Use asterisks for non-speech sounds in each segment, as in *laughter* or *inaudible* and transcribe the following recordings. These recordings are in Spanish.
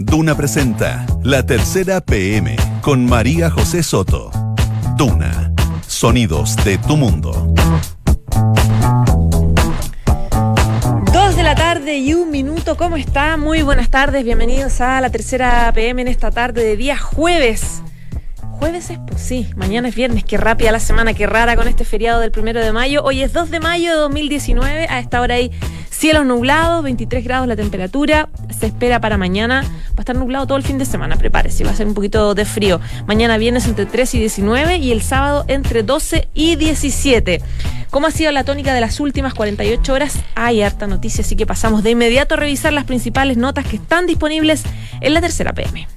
Duna presenta La Tercera PM con María José Soto. Duna, sonidos de tu mundo. Dos de la tarde y un minuto, ¿cómo está? Muy buenas tardes, bienvenidos a La Tercera PM en esta tarde de día jueves. Jueves es, pues sí, mañana es viernes, qué rápida la semana, qué rara con este feriado del primero de mayo. Hoy es 2 de mayo de 2019, a esta hora hay cielos nublados, 23 grados la temperatura, se espera para mañana, va a estar nublado todo el fin de semana, prepárese, va a ser un poquito de frío. Mañana viernes entre 3 y 19 y el sábado entre 12 y 17. ¿Cómo ha sido la tónica de las últimas 48 horas? Hay harta noticia, así que pasamos de inmediato a revisar las principales notas que están disponibles en la tercera PM.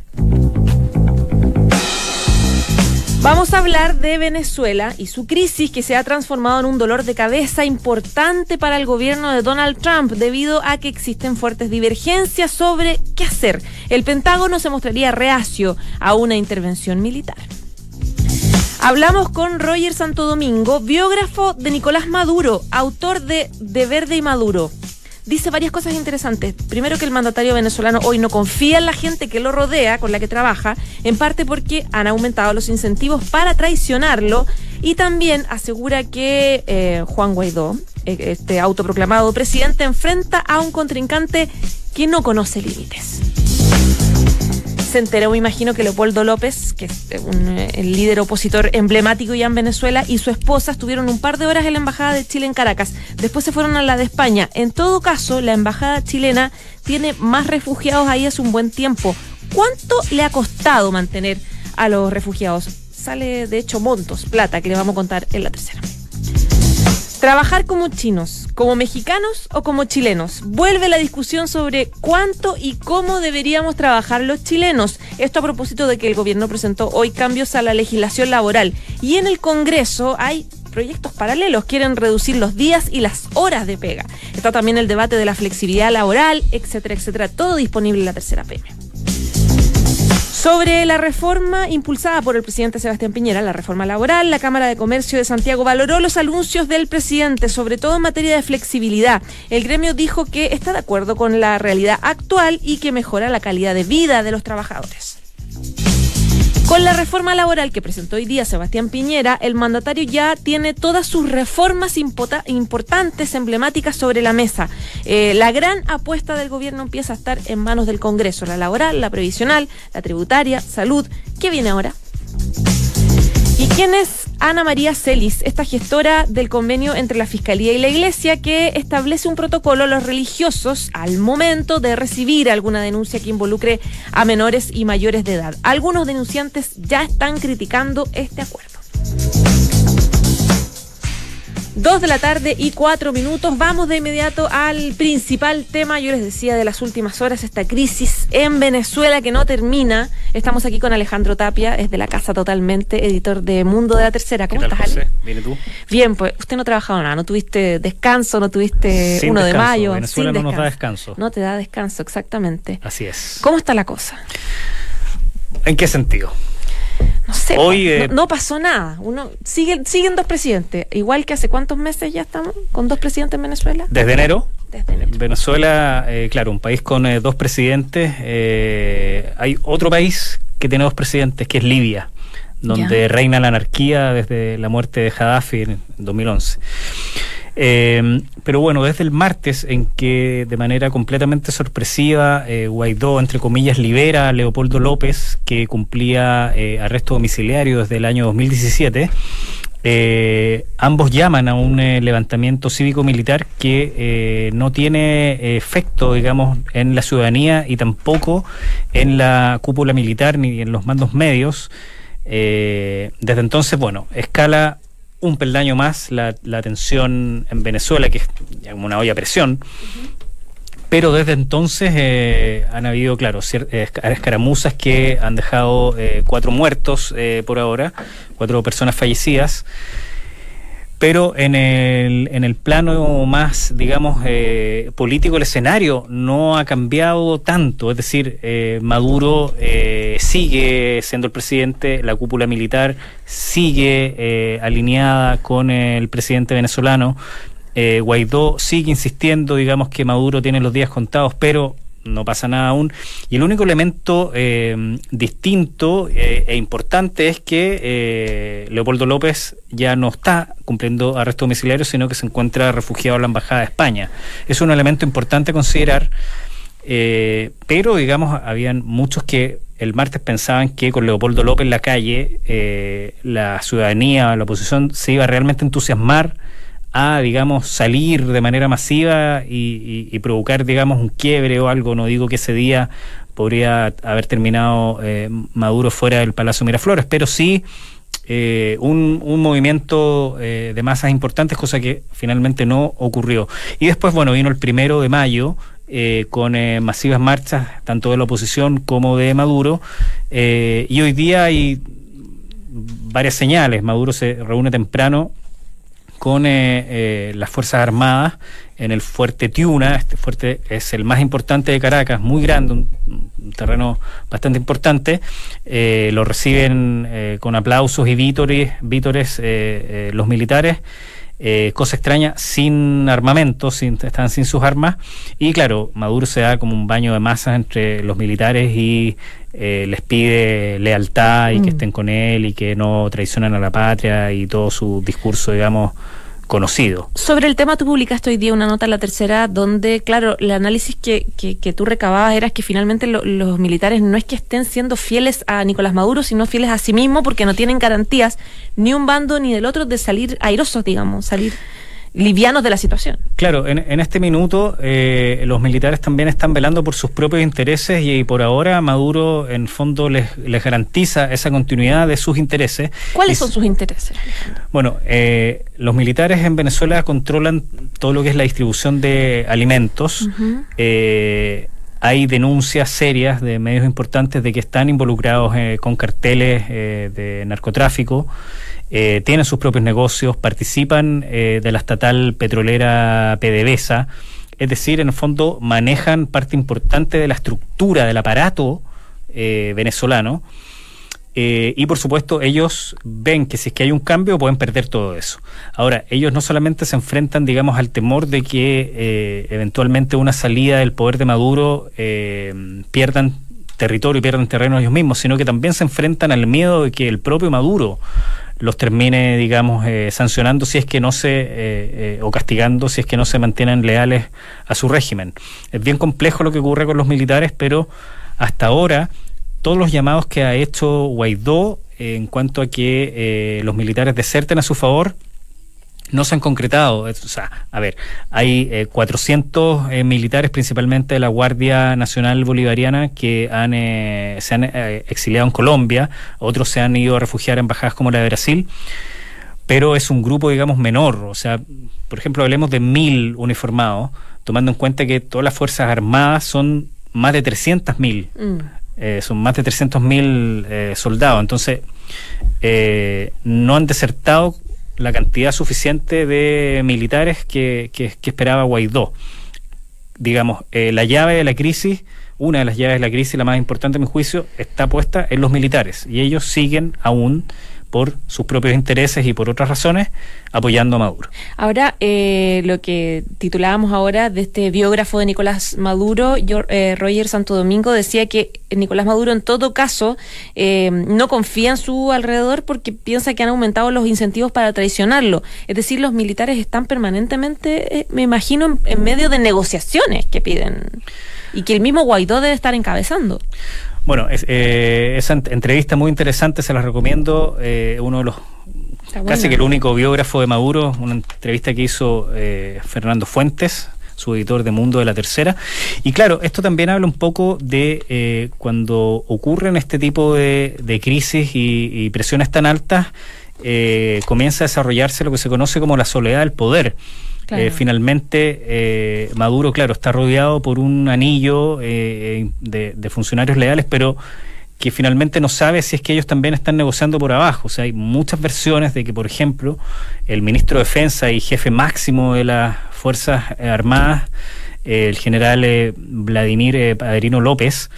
Vamos a hablar de Venezuela y su crisis que se ha transformado en un dolor de cabeza importante para el gobierno de Donald Trump debido a que existen fuertes divergencias sobre qué hacer. El Pentágono se mostraría reacio a una intervención militar. Hablamos con Roger Santo Domingo, biógrafo de Nicolás Maduro, autor de De Verde y Maduro dice varias cosas interesantes. Primero que el mandatario venezolano hoy no confía en la gente que lo rodea, con la que trabaja, en parte porque han aumentado los incentivos para traicionarlo y también asegura que eh, Juan Guaidó, eh, este autoproclamado presidente, enfrenta a un contrincante que no conoce límites se enteró, me imagino, que Leopoldo López, que es un, el líder opositor emblemático ya en Venezuela, y su esposa estuvieron un par de horas en la Embajada de Chile en Caracas. Después se fueron a la de España. En todo caso, la Embajada chilena tiene más refugiados ahí hace un buen tiempo. ¿Cuánto le ha costado mantener a los refugiados? Sale, de hecho, montos, plata, que le vamos a contar en la tercera. Trabajar como chinos, como mexicanos o como chilenos. Vuelve la discusión sobre cuánto y cómo deberíamos trabajar los chilenos. Esto a propósito de que el gobierno presentó hoy cambios a la legislación laboral. Y en el Congreso hay proyectos paralelos. Quieren reducir los días y las horas de pega. Está también el debate de la flexibilidad laboral, etcétera, etcétera. Todo disponible en la tercera PM. Sobre la reforma impulsada por el presidente Sebastián Piñera, la reforma laboral, la Cámara de Comercio de Santiago valoró los anuncios del presidente, sobre todo en materia de flexibilidad. El gremio dijo que está de acuerdo con la realidad actual y que mejora la calidad de vida de los trabajadores. Con la reforma laboral que presentó hoy día Sebastián Piñera, el mandatario ya tiene todas sus reformas importantes, emblemáticas sobre la mesa. Eh, la gran apuesta del gobierno empieza a estar en manos del Congreso, la laboral, la previsional, la tributaria, salud. ¿Qué viene ahora? ¿Y quién es Ana María Celis, esta gestora del convenio entre la Fiscalía y la Iglesia que establece un protocolo a los religiosos al momento de recibir alguna denuncia que involucre a menores y mayores de edad? Algunos denunciantes ya están criticando este acuerdo. Dos de la tarde y cuatro minutos. Vamos de inmediato al principal tema. Yo les decía de las últimas horas, esta crisis en Venezuela que no termina. Estamos aquí con Alejandro Tapia, es de la casa totalmente, editor de Mundo de la Tercera. ¿Cómo estás, José? ¿Viene tú? Bien, pues usted no ha trabajado nada, no tuviste descanso, no tuviste Sin uno de descanso. mayo. Venezuela sin no nos da descanso. No te da descanso, exactamente. Así es. ¿Cómo está la cosa? ¿En qué sentido? No sé, Hoy, no, eh, no pasó nada. Uno sigue, siguen dos presidentes, igual que hace cuántos meses ya estamos con dos presidentes en Venezuela. Desde enero, Desde enero. Venezuela, eh, claro, un país con eh, dos presidentes. eh, hay otro país que tiene dos presidentes, que es Libia, donde Ya. reina la anarquía desde la muerte de Gaddafi en 2011. Eh, pero bueno, desde el martes en que de manera completamente sorpresiva eh, Guaidó, entre comillas, libera a Leopoldo López, que cumplía eh, arresto domiciliario desde el año 2017, eh, ambos llaman a un levantamiento cívico-militar que no tiene efecto, digamos, en la ciudadanía y tampoco en la cúpula militar ni en los mandos medios. Desde entonces, bueno, escala un peldaño más la, tensión en Venezuela, que es una olla a presión. Pero desde entonces eh, han habido, claro, eh, esca- escaramuzas que han dejado eh, cuatro muertos por ahora, cuatro personas fallecidas. Pero en el, en el plano más, digamos, eh, político, el escenario no ha cambiado tanto. Es decir, eh, Maduro eh, sigue siendo el presidente, la cúpula militar sigue eh, alineada con el presidente venezolano. Eh, Guaidó sigue insistiendo, digamos, que Maduro tiene los días contados, pero no pasa nada aún. Y el único elemento eh, distinto eh, e importante es que eh, Leopoldo López ya no está cumpliendo arresto domiciliario, sino que se encuentra refugiado en la Embajada de España. Es un elemento importante a considerar, pero digamos, habían muchos que el martes pensaban que con Leopoldo López en la calle, la ciudadanía, la oposición se iba a realmente entusiasmar a, digamos, salir de manera masiva y, provocar, digamos, un quiebre o algo. No digo que ese día podría haber terminado eh, Maduro fuera del Palacio Miraflores, pero sí eh, un, un, movimiento eh, de masas importantes, cosa que finalmente no ocurrió. Y después, bueno, vino el primero de mayo. con masivas marchas tanto de la oposición como de Maduro y hoy día hay varias señales Maduro se reúne temprano con eh, eh, las Fuerzas Armadas en el fuerte Tiuna. Este fuerte es el más importante de Caracas, muy grande, un, terreno bastante importante. Eh, lo reciben con aplausos y vítores, vítores los militares. Cosa extraña, sin armamento, sin, están sin sus armas. Y claro, Maduro se da como un baño de masas entre los militares y les pide lealtad y que mm. estén con él y que no traicionen a la patria y todo su discurso, digamos, conocido. Sobre el tema, tú publicaste hoy día una nota en la tercera donde, claro, el análisis que, que, tú recababas era que finalmente los militares no es que estén siendo fieles a Nicolás Maduro, sino fieles a sí mismos porque no tienen garantías ni un bando ni del otro de salir airosos, digamos, salir livianos de la situación. Claro, en, este minuto eh, los militares también están velando por sus propios intereses y, por ahora Maduro en fondo les, les, garantiza esa continuidad de sus intereses. ¿Cuáles son sus intereses? Bueno, eh, los militares en Venezuela controlan todo lo que es la distribución de alimentos. Eh, hay denuncias serias de medios importantes de que están involucrados con carteles de narcotráfico eh, tienen sus propios negocios, participan eh, de la estatal petrolera PDVSA, es decir, en el fondo manejan parte importante de la estructura del aparato eh, venezolano. Eh, y por supuesto ellos ven que si es que hay un cambio pueden perder todo eso. Ahora, ellos no solamente se enfrentan, digamos, al temor de que eventualmente una salida del poder de Maduro pierdan territorio y pierdan terreno ellos mismos, sino que también se enfrentan al miedo de que el propio Maduro los termine, digamos, eh, sancionando si es que no se, eh, eh, o castigando si es que no se mantienen leales a su régimen. Es bien complejo lo que ocurre con los militares, pero hasta ahora todos los llamados que ha hecho Guaidó en cuanto a que los militares deserten a su favor, no se han concretado. O sea, a ver, hay 400 eh, eh, militares, principalmente de la Guardia Nacional Bolivariana, que han, eh, se han exiliado en Colombia, otros se han ido a refugiar en embajadas como la de Brasil, pero es un grupo, digamos, menor. O sea, por ejemplo, hablemos de mil uniformados, tomando en cuenta que todas las Fuerzas Armadas son más de 300 mil. Mm. Son más de 300 mil soldados. Entonces, no han desertado la cantidad suficiente de militares que, que, esperaba Guaidó. Digamos, eh, la llave de la crisis, una de las llaves de la crisis, la más importante en mi juicio, está puesta en los militares y ellos siguen aún por sus propios intereses y por otras razones, apoyando a Maduro. Ahora, eh, lo que titulábamos ahora de este biógrafo de Nicolás Maduro, eh, Roger Santo Domingo, decía que Nicolás Maduro en todo caso eh, no confía en su alrededor porque piensa que han aumentado los incentivos para traicionarlo. Es decir, los militares están permanentemente, me imagino, en medio de negociaciones que piden y que el mismo Guaidó debe estar encabezando. Bueno, eh, esa entrevista muy interesante, se la recomiendo. Eh, uno de los, casi que el único biógrafo de Maduro, una entrevista que hizo eh, Fernando Fuentes, su editor de Mundo de la Tercera. Y claro, esto también habla un poco de cuando ocurren este tipo de, crisis y, presiones tan altas, comienza a desarrollarse lo que se conoce como la soledad del poder. Eh, finalmente, eh, Maduro, claro, está rodeado por un anillo eh, de, funcionarios leales, pero que finalmente no sabe si es que ellos también están negociando por abajo. O sea, hay muchas versiones de que, por ejemplo, el ministro de Defensa y jefe máximo de las Fuerzas Armadas, el general Vladimir Padrino López,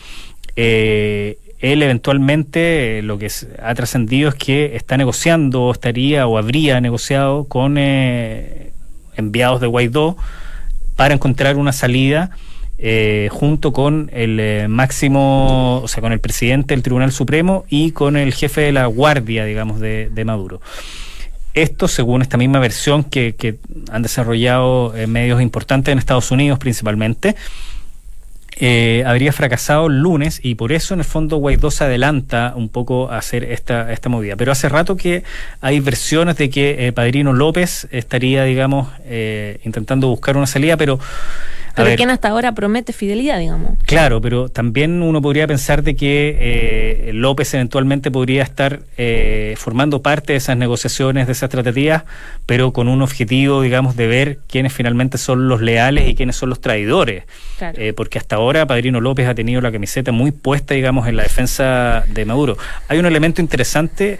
él eventualmente lo que ha trascendido es que está negociando, estaría o habría negociado con enviados de Guaidó para encontrar una salida eh, junto con el eh, máximo, o sea, con el presidente del Tribunal Supremo y con el jefe de la guardia, digamos, de, Maduro. Esto, según esta misma versión que, que han desarrollado medios importantes en Estados Unidos principalmente, eh, habría fracasado el lunes y por eso en el fondo Guaidó se adelanta un poco a hacer esta, esta movida. Pero hace rato que hay versiones de que eh, Padrino López estaría, digamos, eh, intentando buscar una salida, pero pero quien hasta ahora promete fidelidad, digamos. Claro, pero también uno podría pensar de que eh, López eventualmente podría estar eh, formando parte de esas negociaciones, de esas tratativas, pero con un objetivo, digamos, de ver quiénes finalmente son los leales y quiénes son los traidores. Eh, porque hasta ahora Padrino López ha tenido la camiseta muy puesta, digamos, en la defensa de Maduro. Hay un elemento interesante,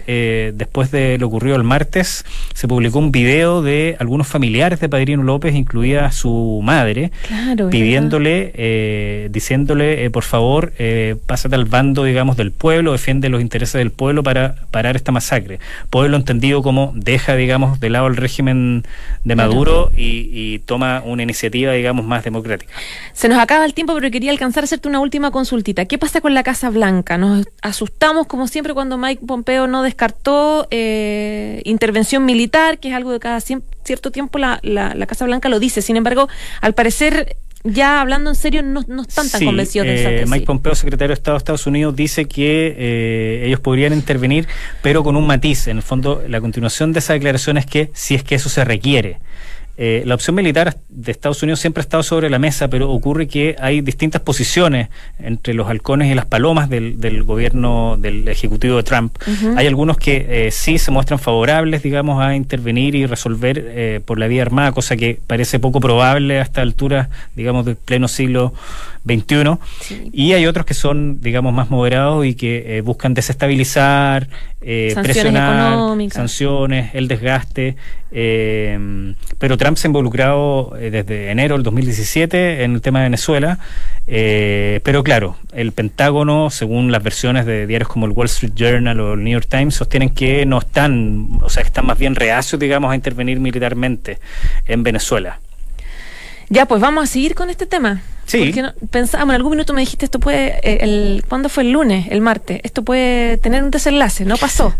después de lo ocurrido el martes, se publicó un video de algunos familiares de Padrino López, incluida su madre pidiéndole, eh, diciéndole, eh, por favor, eh, pásate al bando, digamos, del pueblo, defiende los intereses del pueblo para parar esta masacre. Pueblo entendido como deja, digamos, de lado el régimen de Maduro y, toma una iniciativa, digamos, más democrática. Se nos acaba el tiempo, pero quería alcanzar a hacerte una última consultita. ¿Qué pasa con la Casa Blanca? Nos asustamos, como siempre, cuando Mike Pompeo no descartó intervención militar, que es algo de cada cierto tiempo la, la, la Casa Blanca lo dice. Sin embargo, al parecer ya hablando en serio, no, están tan convencidos de esa eh, Mike Pompeo, secretario de Estado de Estados Unidos, dice que eh, ellos podrían intervenir, pero con un matiz. En el fondo, la continuación de esa declaración es que si es que eso se requiere. Eh, la opción militar de Estados Unidos siempre ha estado sobre la mesa, pero ocurre que hay distintas posiciones entre los halcones y las palomas del, gobierno del ejecutivo de Trump. Hay algunos que eh, sí se muestran favorables, digamos, a intervenir y resolver eh, por la vía armada, cosa que parece poco probable a esta altura, digamos, del pleno siglo XXI. Y hay otros que son, digamos, más moderados y que buscan desestabilizar, presionar, sanciones, el desgaste. pero Trump se ha involucrado eh, desde enero del 2017 en el tema de Venezuela, eh, pero claro, el Pentágono, según las versiones de diarios como el Wall Street Journal o el New York Times, sostienen que no están, o sea, están más bien reacios, digamos, a intervenir militarmente en Venezuela. Ya, pues vamos a seguir con este tema. Sí. Porque pensábamos, en algún minuto me dijiste, esto puede, eh, el, ¿cuándo fue el lunes? El martes. Esto puede tener un desenlace, no pasó.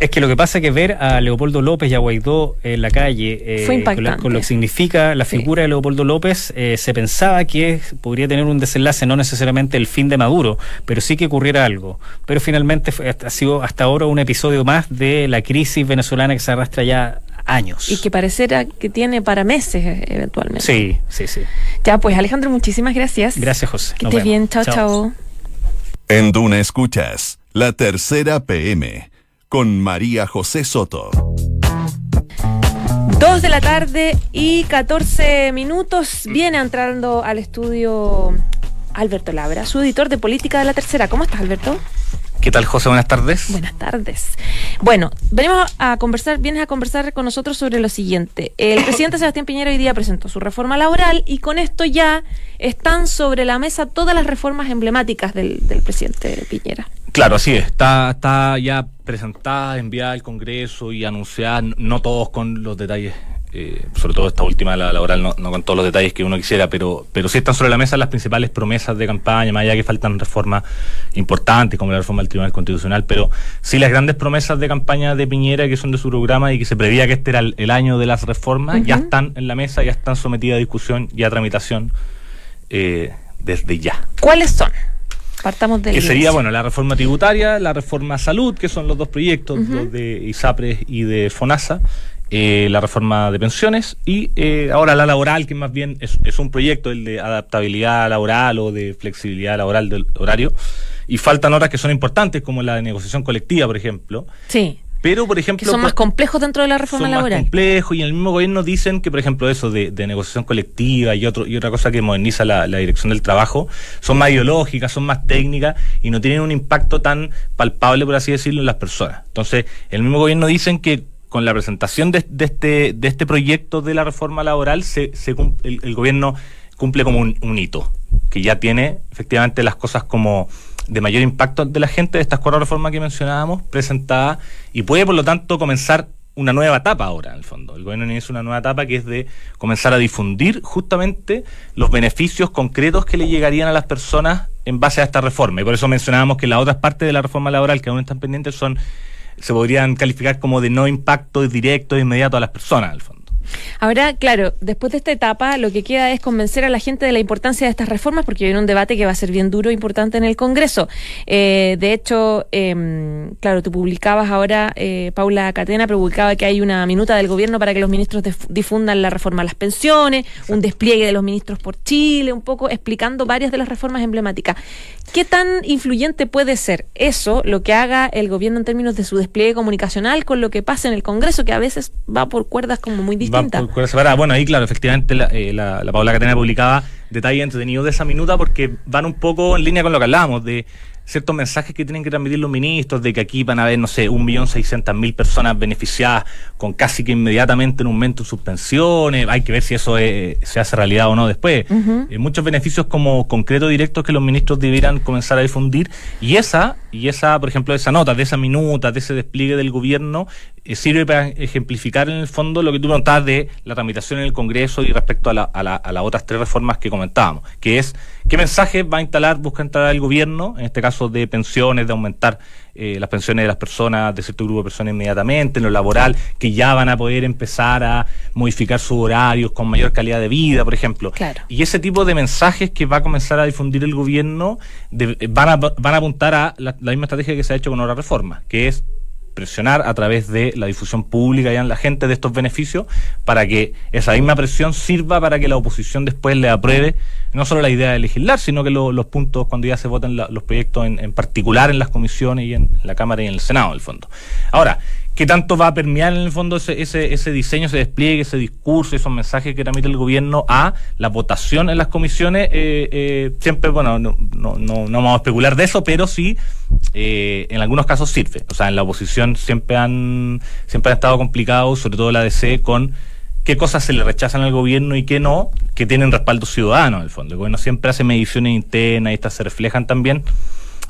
Es que lo que pasa es que ver a Leopoldo López y a Guaidó en la calle, eh, con, lo que significa la figura de Leopoldo López, eh, se pensaba que podría tener un desenlace, no necesariamente el fin de Maduro, pero sí que ocurriera algo. Pero finalmente ha sido hasta ahora un episodio más de la crisis venezolana que se arrastra ya años. Y que parecerá que tiene para meses eh, eventualmente. Sí, sí, sí. Ya, pues Alejandro, muchísimas gracias. Gracias, José. Que estés bien, chao, chao. En Duna Escuchas, la tercera PM con María José Soto. Dos de la tarde y 14 minutos. Viene entrando al estudio Alberto Labra, su editor de política de la tercera. ¿Cómo estás, Alberto? ¿Qué tal, José? Buenas tardes. Buenas tardes. Bueno, venimos a conversar, vienes a conversar con nosotros sobre lo siguiente. El *coughs* presidente Sebastián Piñera hoy día presentó su reforma laboral y con esto ya están sobre la mesa todas las reformas emblemáticas del, del presidente Piñera. Claro, así es. Está, está ya presentada, enviada al Congreso y anunciada, no todos con los detalles eh, sobre todo esta última, la laboral, no, con todos los detalles que uno quisiera, pero, pero sí están sobre la mesa las principales promesas de campaña, más allá que faltan reformas importantes, como la reforma del Tribunal Constitucional, pero sí las grandes promesas de campaña de Piñera, que son de su programa y que se prevía que este era el, año de las reformas, ya están en la mesa, ya están sometidas a discusión y a tramitación eh, desde ya. ¿Cuáles son? Partamos de Que sería, bueno, la reforma tributaria, la reforma salud, que son los dos proyectos, los de ISAPRES y de FONASA, eh, la reforma de pensiones y eh, ahora la laboral, que más bien es, un proyecto, el de adaptabilidad laboral o de flexibilidad laboral del horario. Y faltan otras que son importantes, como la de negociación colectiva, por ejemplo. Sí. Pero, por ejemplo. Que son más complejos dentro de la reforma son laboral. Más complejos y en el mismo gobierno dicen que, por ejemplo, eso de, negociación colectiva y, otro, y otra cosa que moderniza la, la, dirección del trabajo son más ideológicas, son más técnicas y no tienen un impacto tan palpable, por así decirlo, en las personas. Entonces, el mismo gobierno dicen que con la presentación de, este, de este proyecto de la reforma laboral, se, se el, gobierno cumple como un, hito, que ya tiene efectivamente las cosas como de mayor impacto de la gente de estas cuatro reformas que mencionábamos presentadas y puede por lo tanto comenzar una nueva etapa ahora, en el fondo. El gobierno inicia una nueva etapa que es de comenzar a difundir justamente los beneficios concretos que le llegarían a las personas en base a esta reforma. Y por eso mencionábamos que las otras partes de la reforma laboral que aún están pendientes son se podrían calificar como de no impacto directo e inmediato a las personas, al fondo. Ahora, claro, después de esta etapa, lo que queda es convencer a la gente de la importancia de estas reformas, porque viene un debate que va a ser bien duro e importante en el Congreso. Eh, de hecho, eh, claro, tú publicabas ahora, eh, Paula Catena publicaba que hay una minuta del gobierno para que los ministros difundan la reforma a las pensiones, un despliegue de los ministros por Chile, un poco explicando varias de las reformas emblemáticas. ¿Qué tan influyente puede ser eso, lo que haga el gobierno en términos de su despliegue comunicacional con lo que pasa en el Congreso, que a veces va por cuerdas como muy distintas? Bueno, ahí claro, efectivamente la, eh, la, la Paula Catena publicaba detalles entretenidos de esa minuta porque van un poco en línea con lo que hablábamos de ciertos mensajes que tienen que transmitir los ministros de que aquí van a haber, no sé, un millón seiscientas mil personas beneficiadas con casi que inmediatamente un aumento en sus pensiones. Hay que ver si eso se hace realidad o no después. Eh, muchos beneficios como concretos directos que los ministros debieran comenzar a difundir. Y esa, y esa, por ejemplo, esa nota, de esa minuta, de ese despliegue del gobierno, sirve para ejemplificar en el fondo lo que tú preguntabas de la tramitación en el Congreso y respecto a, la, a, a las otras tres reformas que comentábamos, que es qué mensaje va a instalar, busca instalar el gobierno, en este caso de pensiones, de aumentar eh, las pensiones de las personas, de cierto grupo de personas inmediatamente, en lo laboral, que ya van a poder empezar a modificar sus horarios con mayor calidad de vida, por ejemplo. Y ese tipo de mensajes que va a comenzar a difundir el gobierno van, a, van a apuntar a la, la misma estrategia que se ha hecho con otra reforma, que es presionar a través de la difusión pública y en la gente de estos beneficios para que esa misma presión sirva para que la oposición después le apruebe no solo la idea de legislar, sino que los puntos cuando ya se votan los proyectos en, en, particular en las comisiones y en la Cámara y en el Senado, en el fondo. Ahora, ¿Qué tanto va a permear en el fondo ese, ese, ese diseño, ese despliegue, ese discurso, esos mensajes que transmite el gobierno a la votación en las comisiones? Eh, eh, siempre, bueno, no, no, no, vamos a especular de eso, pero sí, eh, en algunos casos sirve. O sea, en la oposición siempre han, siempre han estado complicados, sobre todo la DC, con qué cosas se le rechazan al gobierno y qué no, que tienen respaldo ciudadano, en el fondo. El gobierno siempre hace mediciones internas y estas se reflejan también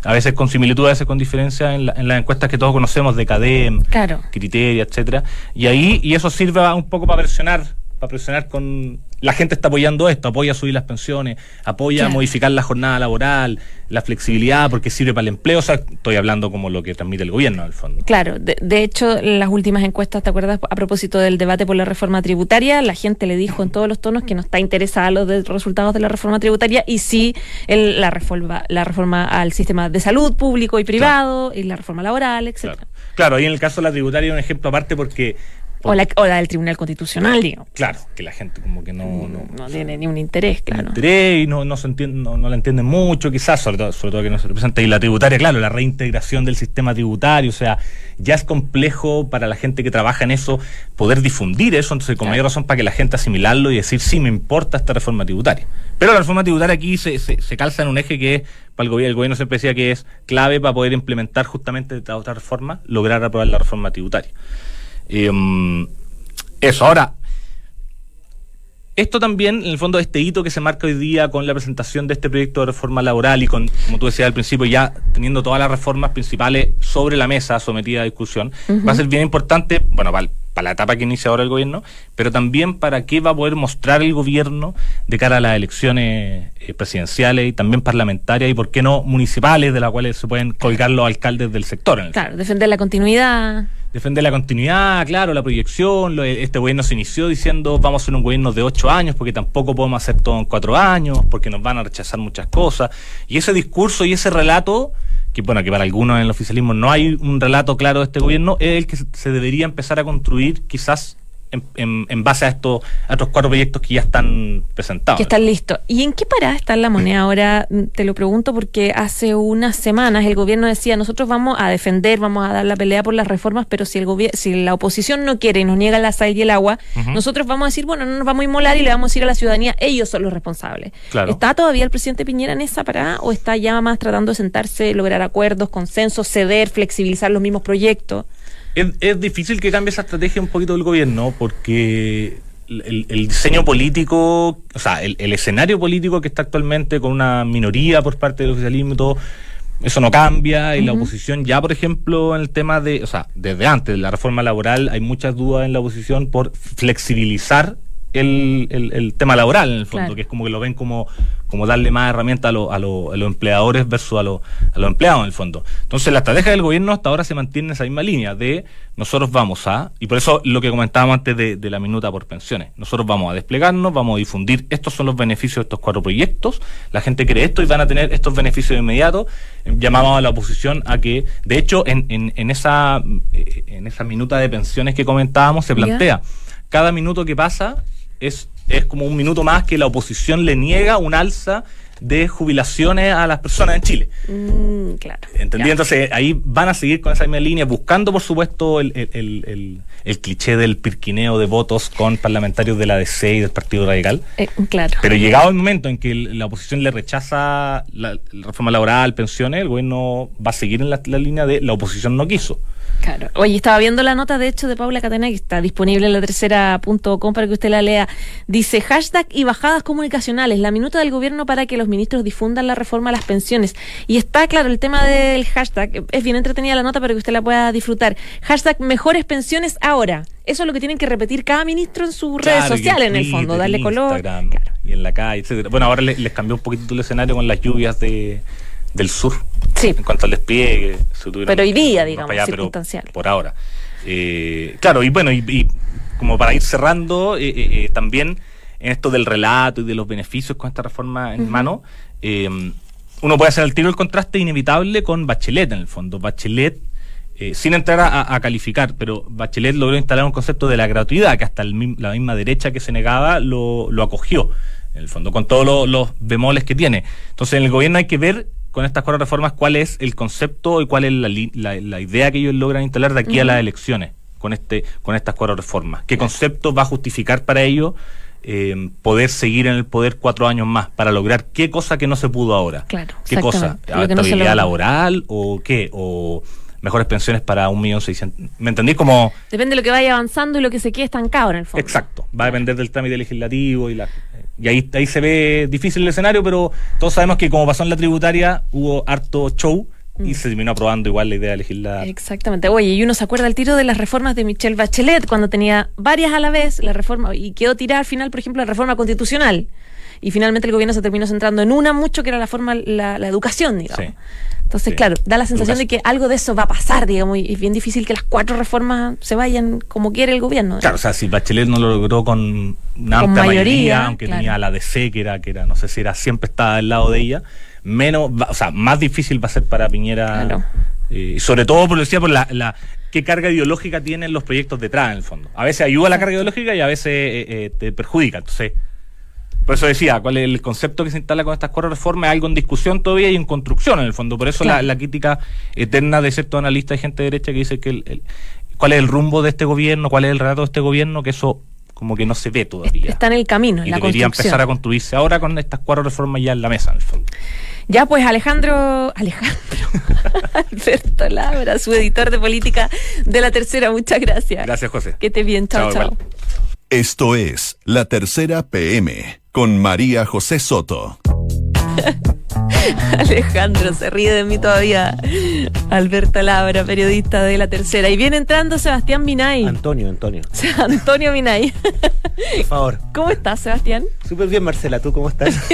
a veces con similitud, a veces con diferencia en, las encuestas que todos conocemos de CADEM, claro. Criteria, etcétera. Y ahí, y eso sirve un poco para presionar, para presionar con la gente está apoyando esto, apoya subir las pensiones, apoya modificar la jornada laboral, la flexibilidad, porque sirve para el empleo. O sea, estoy hablando como lo que transmite el gobierno, al fondo. Claro, de, de hecho, las últimas encuestas, ¿te acuerdas? A propósito del debate por la reforma tributaria, la gente le dijo en todos los tonos que no está interesada en los resultados de la reforma tributaria y sí en la reforma, la reforma al sistema de salud público y privado y la reforma laboral, etcétera. Claro. claro, y en el caso de la tributaria un ejemplo aparte porque o la, o la, del Tribunal Constitucional, digo. Claro, que la gente como que no... No, no tiene ni un interés, claro. interés y no, no, se entiende, no, no la entienden mucho, quizás, sobre todo, sobre todo que no se representa. Y la tributaria, claro, la reintegración del sistema tributario, o sea, ya es complejo para la gente que trabaja en eso poder difundir eso, entonces como hay razón para que la gente asimilarlo y decir, sí, me importa esta reforma tributaria. Pero la reforma tributaria aquí se, se, se calza en un eje que es, para el gobierno, el gobierno siempre decía que es clave para poder implementar justamente esta otra reforma, lograr aprobar la reforma tributaria. Eh, eso, ahora, esto también, en el fondo, este hito que se marca hoy día con la presentación de este proyecto de reforma laboral y con, como tú decías al principio, ya teniendo todas las reformas principales sobre la mesa sometida a discusión, uh -huh. va a ser bien importante, bueno, para, para la etapa que inicia ahora el gobierno, pero también para qué va a poder mostrar el gobierno de cara a las elecciones eh, presidenciales y también parlamentarias y, por qué no, municipales, de las cuales se pueden colgar los alcaldes del sector. claro, defender la continuidad defender la continuidad, claro, la proyección. Lo, este gobierno se inició diciendo vamos a ser un gobierno de ocho años porque tampoco podemos hacer todo en cuatro años, porque nos van a rechazar muchas cosas. Y ese discurso y ese relato, que bueno, que para algunos en el oficialismo no hay un relato claro de este gobierno, es el que se debería empezar a construir quizás en, en, en, base a estos, a estos cuatro proyectos que ya están presentados. Que están listos. ¿Y en qué parada está la moneda ahora? Te lo pregunto porque hace unas semanas el gobierno decía, nosotros vamos a defender, vamos a dar la pelea por las reformas, pero si el si la oposición no quiere y nos niega la sal y el agua, uh -huh. nosotros vamos a decir, bueno, no nos vamos a inmolar y le vamos a decir a la ciudadanía, ellos son los responsables. Claro. ¿Está todavía el presidente Piñera en esa parada o está ya más tratando de sentarse, lograr acuerdos, consensos, ceder, flexibilizar los mismos proyectos? Es, es, difícil que cambie esa estrategia un poquito del gobierno porque el, el diseño político, o sea, el, el, escenario político que está actualmente con una minoría por parte del oficialismo y todo, Eso no cambia. Y la oposición ya, por ejemplo, en el tema de, o sea, desde antes de la reforma laboral hay muchas dudas en la oposición por flexibilizar el, el, el tema laboral en el fondo, Claro. que es como que lo ven como, como darle más herramientas a, lo- a, lo- a los empleadores versus a, lo- a los empleados en el fondo. Entonces la estrategia del gobierno hasta ahora se mantiene en esa misma línea de nosotros vamos a, y por eso lo que comentábamos antes de, de la minuta por pensiones, nosotros vamos a desplegarnos, vamos a difundir, estos son los beneficios de estos cuatro proyectos, la gente cree esto y van a tener estos beneficios inmediatos, Eh, llamamos a la oposición a que, de hecho, en, en, en esa, eh, en esa minuta de pensiones que comentábamos se Ya. plantea, cada minuto que pasa es, es como un minuto más que la oposición le niega un alza de jubilaciones a las personas en Chile. Mm, claro. ¿Entendí? Entonces ahí van a seguir con esa misma línea, buscando por supuesto el, el, el- el- cliché del pirquineo de votos con parlamentarios de la DC y del Partido Radical. Eh, claro. Pero llegado el momento en que la oposición le rechaza la, la reforma laboral, pensiones, el gobierno va a seguir en la, la línea de la oposición no quiso. Claro. Oye, estaba viendo la nota, de hecho, de Paula Catena, que está disponible en la tercera.com para que usted la lea. Dice, hashtag y bajadas comunicacionales, la minuta del gobierno para que los ministros difundan la reforma a las pensiones. Y está, claro, el tema del hashtag. Es bien entretenida la nota para que usted la pueda disfrutar. Hashtag mejores pensiones ahora. Eso es lo que tienen que repetir cada ministro en sus redes Claro, y sociales, en el fondo, darle color. Instagram, Claro. Y en la calle, etcétera. Bueno, ahora les, les cambió un poquito el escenario con las lluvias de, del sur. Sí. En cuanto al despliegue. se Pero hoy día, digamos, allá, pero circunstancial. Por ahora. Eh, claro, y bueno, y, y como para ir cerrando, eh, eh, también en esto del relato y de los beneficios con esta reforma en mano, uno puede hacer el tiro el contraste inevitable con Bachelet en el fondo. Bachelet sin entrar a, a calificar, pero Bachelet logró instalar un concepto de la gratuidad que hasta el la misma derecha que se negaba lo, lo acogió, en el fondo, con todos lo- los bemoles que tiene. Entonces, en el gobierno hay que ver con estas cuatro reformas cuál es el concepto y cuál es la, la- la idea que ellos logran instalar de aquí a las elecciones con este con estas cuatro reformas. ¿Qué concepto va a justificar para ellos eh, poder seguir en el poder cuatro años más para lograr qué cosa que no se pudo ahora? Claro, ¿Qué cosa? no ¿Estabilidad laboral o qué? ¿O mejores pensiones para un millón seiscientos? ¿Me entendí? Como... Depende de lo que vaya avanzando y lo que se quede estancado en el fondo. Exacto, va a depender del trámite legislativo y la y ahí, ahí se ve difícil el escenario, pero todos sabemos que como pasó en la tributaria, hubo harto show y se terminó aprobando igual la idea de legislar. Exactamente. Oye, y uno se acuerda al tiro de las reformas de Michelle Bachelet cuando tenía varias a la vez, la reforma, y quedó tirada al final, por ejemplo, la reforma constitucional. Y finalmente el gobierno se terminó centrando en una mucho, que era la forma, la, la educación, digamos. Sí. Entonces, Sí. claro, da la sensación de que algo de eso va a pasar, digamos, y es bien difícil que las cuatro reformas se vayan como quiere el gobierno. Claro, o sea, si Bachelet no lo logró con una Con amplia mayoría, mayoría, aunque claro. tenía a la DC, que era, que era, no sé si era siempre estaba del lado de ella, menos, o sea, más difícil va a ser para Piñera. Claro. eh, y sobre todo, por lo decía, por la, la qué carga ideológica tienen los proyectos detrás, en el fondo. A veces ayuda a la carga ideológica y a veces eh, eh, te perjudica. Entonces, por eso decía, cuál es el concepto que se instala con estas cuatro reformas, es algo en discusión todavía y en construcción en el fondo. Por eso Claro. la, la crítica eterna de ciertos analistas y gente de derecha que dice que el, el- cuál es el rumbo de este gobierno, cuál es el relato de este gobierno, que eso como que no se ve todavía. Está en el camino, en y la debería construcción. empezar a construirse ahora con estas cuatro reformas ya en la mesa, en el fondo. Ya pues Alejandro, Alejandro, *laughs* Alberto Labra, su editor de política de la tercera, muchas gracias. Gracias, José. Que esté bien, chao, Chao. Esto es La Tercera PM con María José Soto. *laughs* *laughs* Alejandro se ríe de mí todavía. Alberto Labra, periodista de la tercera. Y viene entrando Sebastián Minay. Antonio, Antonio. *laughs* Antonio Minay. Por favor. ¿Cómo estás, Sebastián? Súper bien, Marcela. ¿Tú cómo estás? *laughs*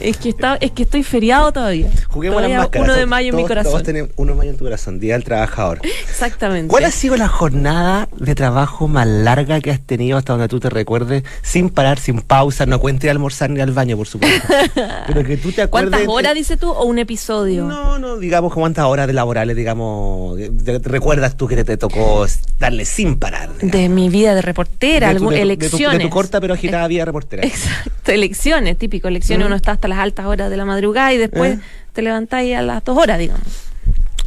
Es que está, es que estoy feriado todavía. Juguemos Todavía las máscaras. 1 de Todos- mayo en mi corazón. Todos tenemos 1 de mayo en tu corazón, Día del Trabajador. Exactamente. ¿Cuál ha sido la jornada de trabajo más larga que has tenido hasta donde tú te recuerdes? Sin parar, sin pausa, no cuente almorzar ni al baño, por supuesto. Pero que tú te acuerdes... ¿Cuántas horas dices tú o un episodio? No, no, digamos cuántas horas de laborales, digamos, te- te recuerdas tú que te, te tocó darle sin parar. digamos? De mi vida de reportera, De tu- algún- de tu- de tu- elecciones. De tu corta pero agitada vida reportera. Exacto, elecciones, típico, elecciones, Mm. uno está hasta las altas horas de la madrugada y después Eh. te levantáis a las dos horas, digamos.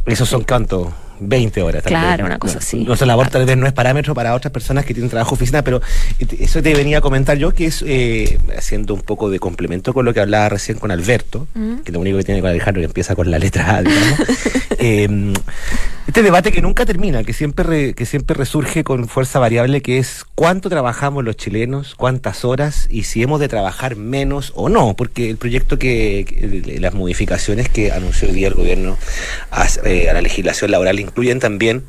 Esos son cuánto? 20 horas. tal Claro, vez. una cosa No, así. Nuestra labor tal vez no es parámetro para otras personas que tienen trabajo oficina, pero eso te venía a comentar yo, que es eh, haciendo un poco de complemento con lo que hablaba recién con Alberto, Mm. que lo único que tiene con Alejandro que empieza con la letra A, digamos. *laughs* Eh, Este debate que nunca termina, que siempre, re- que siempre resurge con fuerza variable, que es cuánto trabajamos los chilenos, cuántas horas y si hemos de trabajar menos o no, porque el proyecto que, las modificaciones que anunció hoy día el gobierno a, eh, la legislación laboral incluyen también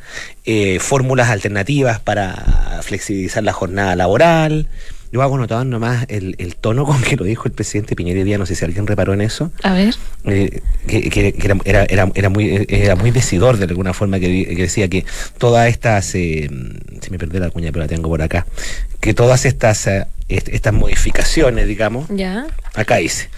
eh, fórmulas alternativas para flexibilizar la jornada laboral. Yo hago notado nomás el, el tono con que lo dijo el presidente Piñera hoy día, no sé si alguien reparó en eso A ver. eh, que, que- que era, era, era, muy era muy decidor de alguna forma que decía que todas estas eh, se me perdió la cuña pero la tengo por acá que todas estas eh, est- estas modificaciones digamos Ya. acá dice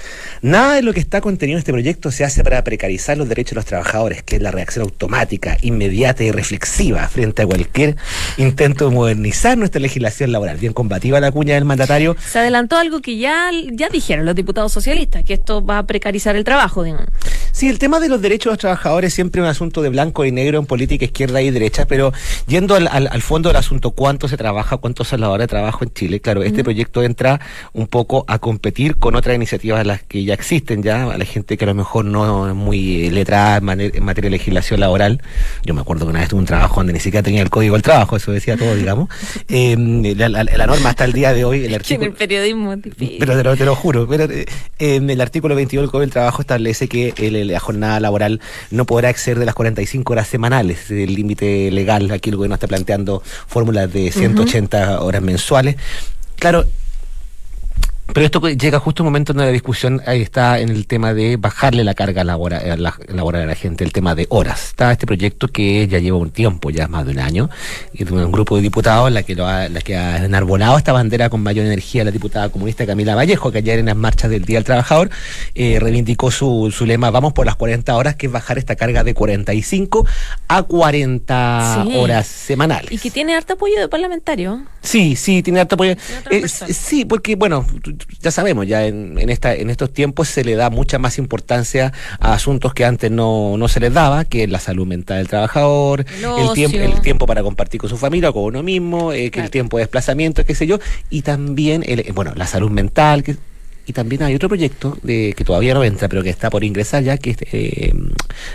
nada de lo que está contenido en este proyecto se hace para precarizar los derechos de los trabajadores que es la reacción automática inmediata y reflexiva frente a cualquier intento de modernizar nuestra legislación laboral bien combativa la cuña del mandatario Se adelantó algo que ya, ya dijeron los diputados socialistas, que esto va a precarizar el trabajo, digamos. Sí, el tema de los derechos de los trabajadores siempre es un asunto de blanco y negro en política izquierda y derecha, pero yendo al, al- al fondo del asunto, cuánto se trabaja, las horas de trabajo en Chile, claro, este proyecto entra un poco a competir con otras iniciativas a las que ya existen ya, a la gente que a lo mejor no es muy letrada en, materia de legislación laboral. Yo me acuerdo que una vez tuve un trabajo donde ni siquiera tenía el código del trabajo, eso decía todo, digamos. *laughs* Eh, la, la- la norma hasta el día de hoy, el artículo... el periodismo es difícil. Pero te lo, te lo juro. Pero, eh, en el artículo 22 del Código del Trabajo establece que el- la jornada laboral no podrá exceder de las 45 horas semanales, el límite legal. Aquí el gobierno está planteando fórmulas de 180 horas mensuales. Claro. Pero esto llega justo un momento donde la discusión ahí está en el tema de bajarle la carga laboral, eh, la- laboral a la gente, el tema de horas. Está este proyecto que ya lleva un tiempo, ya más de un año, y de un grupo de diputados, la que, lo ha, la que ha enarbolado esta bandera con mayor energía, la diputada comunista Camila Vallejo, que ayer en las marchas del Día del Trabajador eh, reivindicó su, su lema, vamos por las 40 horas, que es bajar esta carga de 45 a 40 Sí. horas semanales. Y que tiene harto apoyo de parlamentario. Sí, sí, tiene harto apoyo. Eh, sí, porque bueno, ya sabemos, ya en, en esta, en estos tiempos se le da mucha más importancia a asuntos que antes no, no se les daba, que es la salud mental del trabajador, El el, tiempo, el tiempo para compartir con su familia o con uno mismo, eh, que Claro. el tiempo de desplazamiento, qué sé yo, y también, el, eh, bueno, la salud mental, que y también hay otro proyecto de, que todavía no entra, pero que está por ingresar ya, que eh,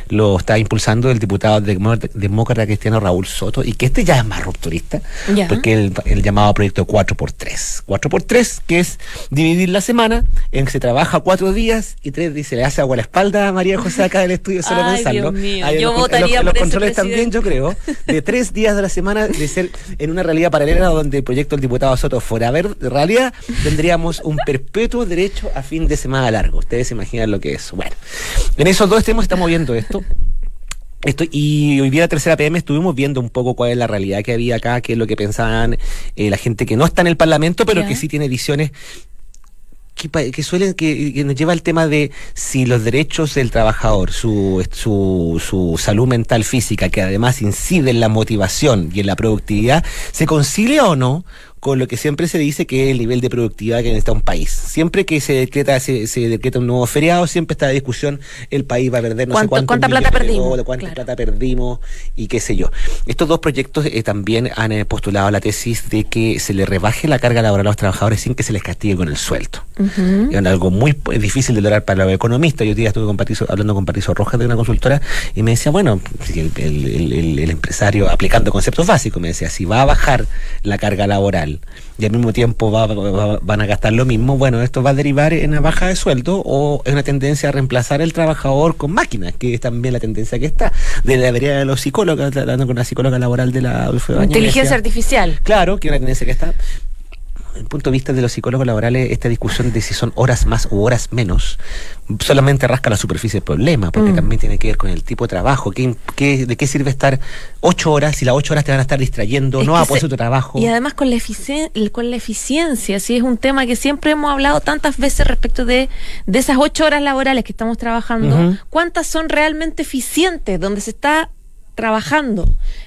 lo está impulsando el diputado demócrata cristiano Raúl Soto, y que este ya es más rupturista, porque el, el llamado proyecto 4x3. 4x3, que es dividir la semana en que se trabaja cuatro días y tres días se le hace agua a la espalda a María José acá del estudio solo *laughs* Ay, pensarlo. Dios mío, yo los, votaría los- por los controles también, yo creo, de *laughs* tres días de la semana de ser en una realidad paralela donde el proyecto del diputado Soto fuera a ver realidad, tendríamos un perpetuo derecho a fin de semana largo. Ustedes se imaginan lo que es. Bueno, en esos dos temas estamos viendo esto. Esto, y hoy día la tercera PM estuvimos viendo un poco cuál es la realidad que había acá, qué es lo que pensaban eh, la gente que no está en el Parlamento, pero que sí tiene visiones que, que suelen que, que nos lleva al tema de si los derechos del trabajador, su, su, su salud mental física, que además incide en la motivación y en la productividad, se concilia o no con lo que siempre se dice que es el nivel de productividad que necesita un país. Siempre que se decreta, se, se decreta un nuevo feriado, siempre está la discusión, el país va a perder no sé ¿Cuánto- cuánta plata perdimos? cuánta Claro. plata perdimos y qué sé yo. Estos dos proyectos eh, también han eh, postulado la tesis de que se le rebaje la carga laboral a los trabajadores sin que se les castigue con el sueldo. Es algo muy difícil de lograr para los economistas. Yo día estuve con Patricio- hablando con Patricio Rojas de una consultora y me decía, bueno, el- el empresario aplicando conceptos básicos, me decía, si va a bajar la carga laboral y al mismo tiempo va- va- va- van a gastar lo mismo, bueno, esto va a derivar en una baja de sueldo o en una tendencia a reemplazar el trabajador con máquinas, que es también la tendencia que está. De la debería de los psicólogos, hablando con una psicóloga laboral de la Inteligencia decía, artificial. Claro, que es una tendencia que está. Desde el punto de vista de los psicólogos laborales, esta discusión de si son horas más u horas menos, solamente rasca la superficie del problema, porque Mm. también tiene que ver con el tipo de trabajo. ¿Qué, qué- de qué sirve estar ocho horas si las ocho horas te van a estar distrayendo? Es no que va a poder tu trabajo. Y además con la, eficien- con la eficiencia, sí es un tema que siempre hemos hablado tantas veces respecto de, de esas ocho horas laborales que estamos trabajando. ¿Cuántas son realmente eficientes donde se está trabajando?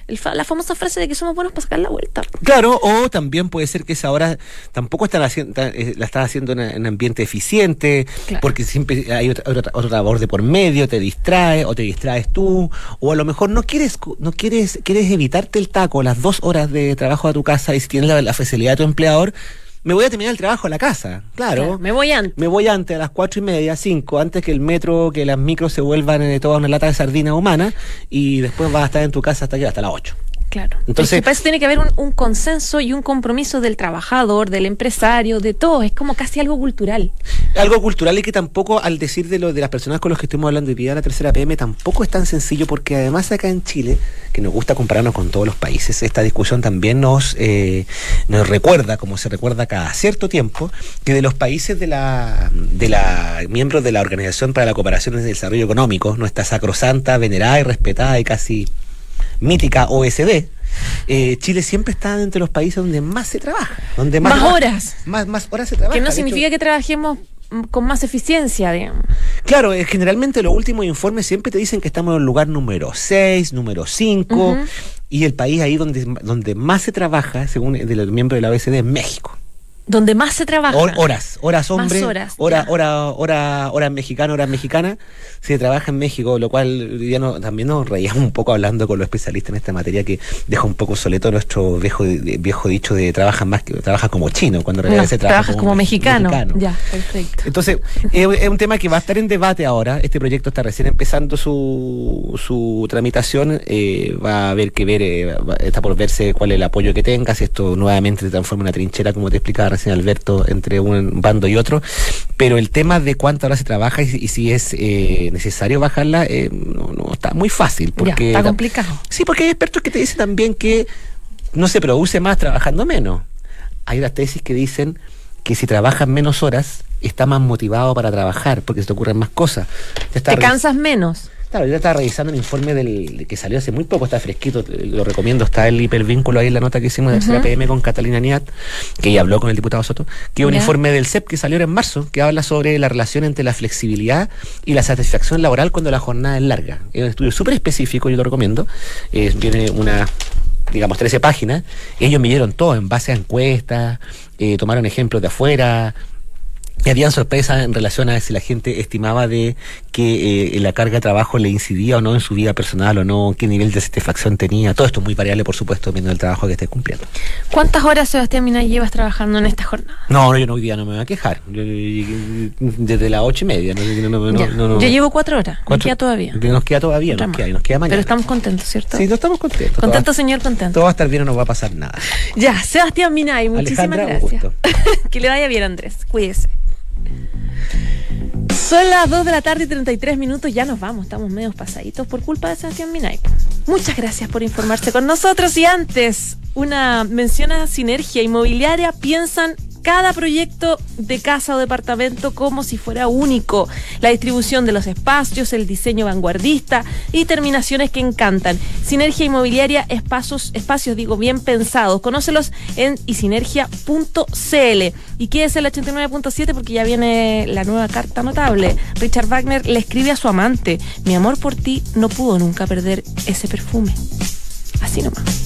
El fa- la famosa frase de que somos buenos para sacar la vuelta. Claro, o también puede ser que esa hora tampoco están eh, la estás haciendo en en ambiente eficiente, Claro. porque siempre hay otra, otra, otra labor de por medio, te distrae o te distraes tú, o a lo mejor no quieres, no quieres, quieres evitarte el taco, las dos horas de trabajo a tu casa y si tienes la, la facilidad de tu empleador, me voy a terminar el trabajo a la casa. Claro. Claro, me voy antes. Me voy antes, a las cuatro y media, cinco, antes que el metro, que las micros se vuelvan eh, toda una lata de sardina humana y después vas a estar en tu casa hasta que hasta las ocho. Claro. Entonces- Es que para eso tiene que haber un, un consenso y un compromiso del trabajador, del empresario, de todo. Es como casi algo cultural. Algo cultural y que tampoco, al decir de lo de las personas con las que estuvimos hablando hoy día, la tercera PM, tampoco es tan sencillo porque además acá en Chile, que nos gusta compararnos con todos los países, esta discusión también nos, eh, nos recuerda, como se recuerda cada cierto tiempo, que de los países de la, de la miembros de la Organización para la Cooperación y el Desarrollo Económico, nuestra sacrosanta, venerada y respetada y casi mítica OSD, eh, Chile siempre está entre los países donde más se trabaja, donde más, Más horas. más, más horas se trabaja. que no significa hecho- que trabajemos con más eficiencia, digamos. Claro, eh, generalmente los últimos informes siempre te dicen que estamos en el lugar número 6, número 5, Ujú. y el país ahí donde, donde más se trabaja, según el miembros de la OECD, es México. Donde más se trabaja. Hor- horas, horas hombre, horas, hora, ya. hora, hora, horas mexicana, horas mexicana, se trabaja en México, lo cual día no- también nos reíamos un poco hablando con los especialistas en esta materia que deja un poco soleto nuestro viejo, viejo dicho de trabajan más que trabaja como chino, cuando en realidad No, se trabaja trabajas como, me- mexicano. Ya, perfecto. entonces, es, un tema que va a estar en debate ahora. Este proyecto está recién empezando su, su tramitación. eh, va a haber que ver, eh, está por verse cuál es el apoyo que tenga, si esto nuevamente se transforma en una trinchera, como te explicaba recién Alberto, entre un bando y otro. Pero el tema de cuánto hora se trabaja y, si- y si es eh, necesario bajarla, eh, no, no está muy fácil. Porque ya, está complicado. Sí, porque hay expertos que te dicen también que no se produce más trabajando menos. Hay otras tesis que dicen que si trabajas menos horas, está más motivado para trabajar, porque se te ocurren más cosas. Te cansas menos. Claro, yo estaba revisando el informe del que salió hace muy poco, está fresquito, lo recomiendo, está el hipervínculo ahí en la nota que hicimos de la Ujú. PM con Catalina Niat, que ella habló con el diputado Soto, que es un informe del CEP que salió ahora en marzo, que habla sobre la relación entre la flexibilidad y la satisfacción laboral cuando la jornada es larga. Es un estudio súper específico, yo lo recomiendo. Eh, viene una digamos, 13 páginas, ellos midieron todo en base a encuestas, eh, tomaron ejemplos de afuera, habían sorpresas en relación a si la gente estimaba de que eh, la carga de trabajo le incidía o no en su vida personal o no, qué nivel de satisfacción tenía. Todo esto es muy variable, por supuesto, dependiendo del trabajo que estés cumpliendo. ¿Cuántas horas, Sebastián Mina, llevas trabajando en esta jornada? No, no, yo no, hoy día no me voy a quejar. Yo, yo- desde las ocho y media. No, no, no, no, Ya. no, no. Yo llevo cuatro horas. Cuatro- queda todavía. Nos queda todavía, nos queda, y nos queda mañana. Pero estamos contentos, ¿cierto? Sí, no estamos contentos. Contento, señor, contento. Todo va a estar bien o no va a pasar nada. Ya, Sebastián Minay, muchísimas Alejandra, gracias. *laughs* que le vaya bien, Andrés. Cuídese. Son las 2 de la tarde y 33 minutos. Ya nos vamos. Estamos medios pasaditos por culpa de Sebastián Minay. Muchas gracias por informarse con nosotros. Y antes, una mención a Sinergia Inmobiliaria. Piensan cada proyecto de casa o departamento como si fuera único. La distribución de los espacios, el diseño vanguardista y terminaciones que encantan. Sinergia Inmobiliaria, espacios, espacios digo, bien pensados. Conócelos en isinergia.cl. Y quédese el 89.7 porque ya viene la nueva carta notable. Richard Wagner le escribe a su amante, mi amor por ti no pudo nunca perder ese perfume. Así nomás. Chao.